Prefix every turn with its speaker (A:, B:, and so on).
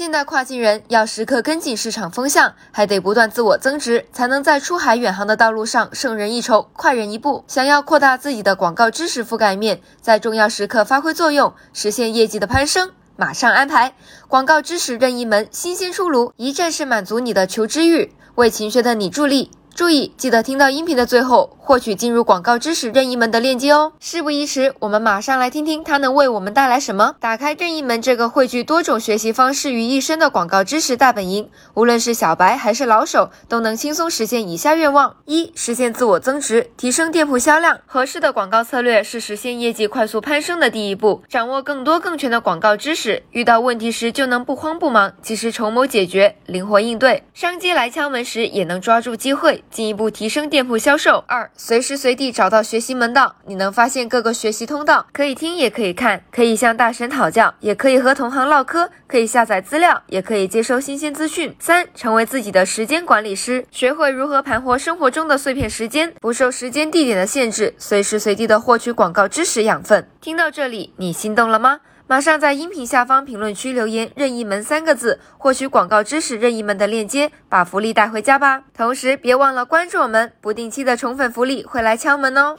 A: 现代跨境人要时刻跟紧市场风向，还得不断自我增值，才能在出海远航的道路上胜人一筹，快人一步。想要扩大自己的广告知识覆盖面，在重要时刻发挥作用，实现业绩的攀升，马上安排广告知识任意门新鲜出炉，一站式满足你的求知欲，为勤学的你助力。注意，记得听到音频的最后获取进入广告知识任意门的链接哦。事不宜迟，我们马上来听听它能为我们带来什么。打开任意门这个汇聚多种学习方式于一身的广告知识大本营，无论是小白还是老手，都能轻松实现以下愿望：一、实现自我增值，提升店铺销量。合适的广告策略是实现业绩快速攀升的第一步。掌握更多更全的广告知识，遇到问题时就能不慌不忙，及时筹谋解决，灵活应对。商机来敲门时，也能抓住机会。进一步提升店铺销售。二、随时随地找到学习门道，你能发现各个学习通道，可以听也可以看，可以向大神讨教，也可以和同行唠嗑，可以下载资料，也可以接收新鲜资讯。三、成为自己的时间管理师，学会如何盘活生活中的碎片时间，不受时间地点的限制，随时随地的获取广告知识养分。听到这里，你心动了吗？马上在音频下方评论区留言“任意门”三个字，获取广告知识任意门的链接，把福利带回家吧。同时别忘了关注我们，不定期的宠粉福利会来敲门哦。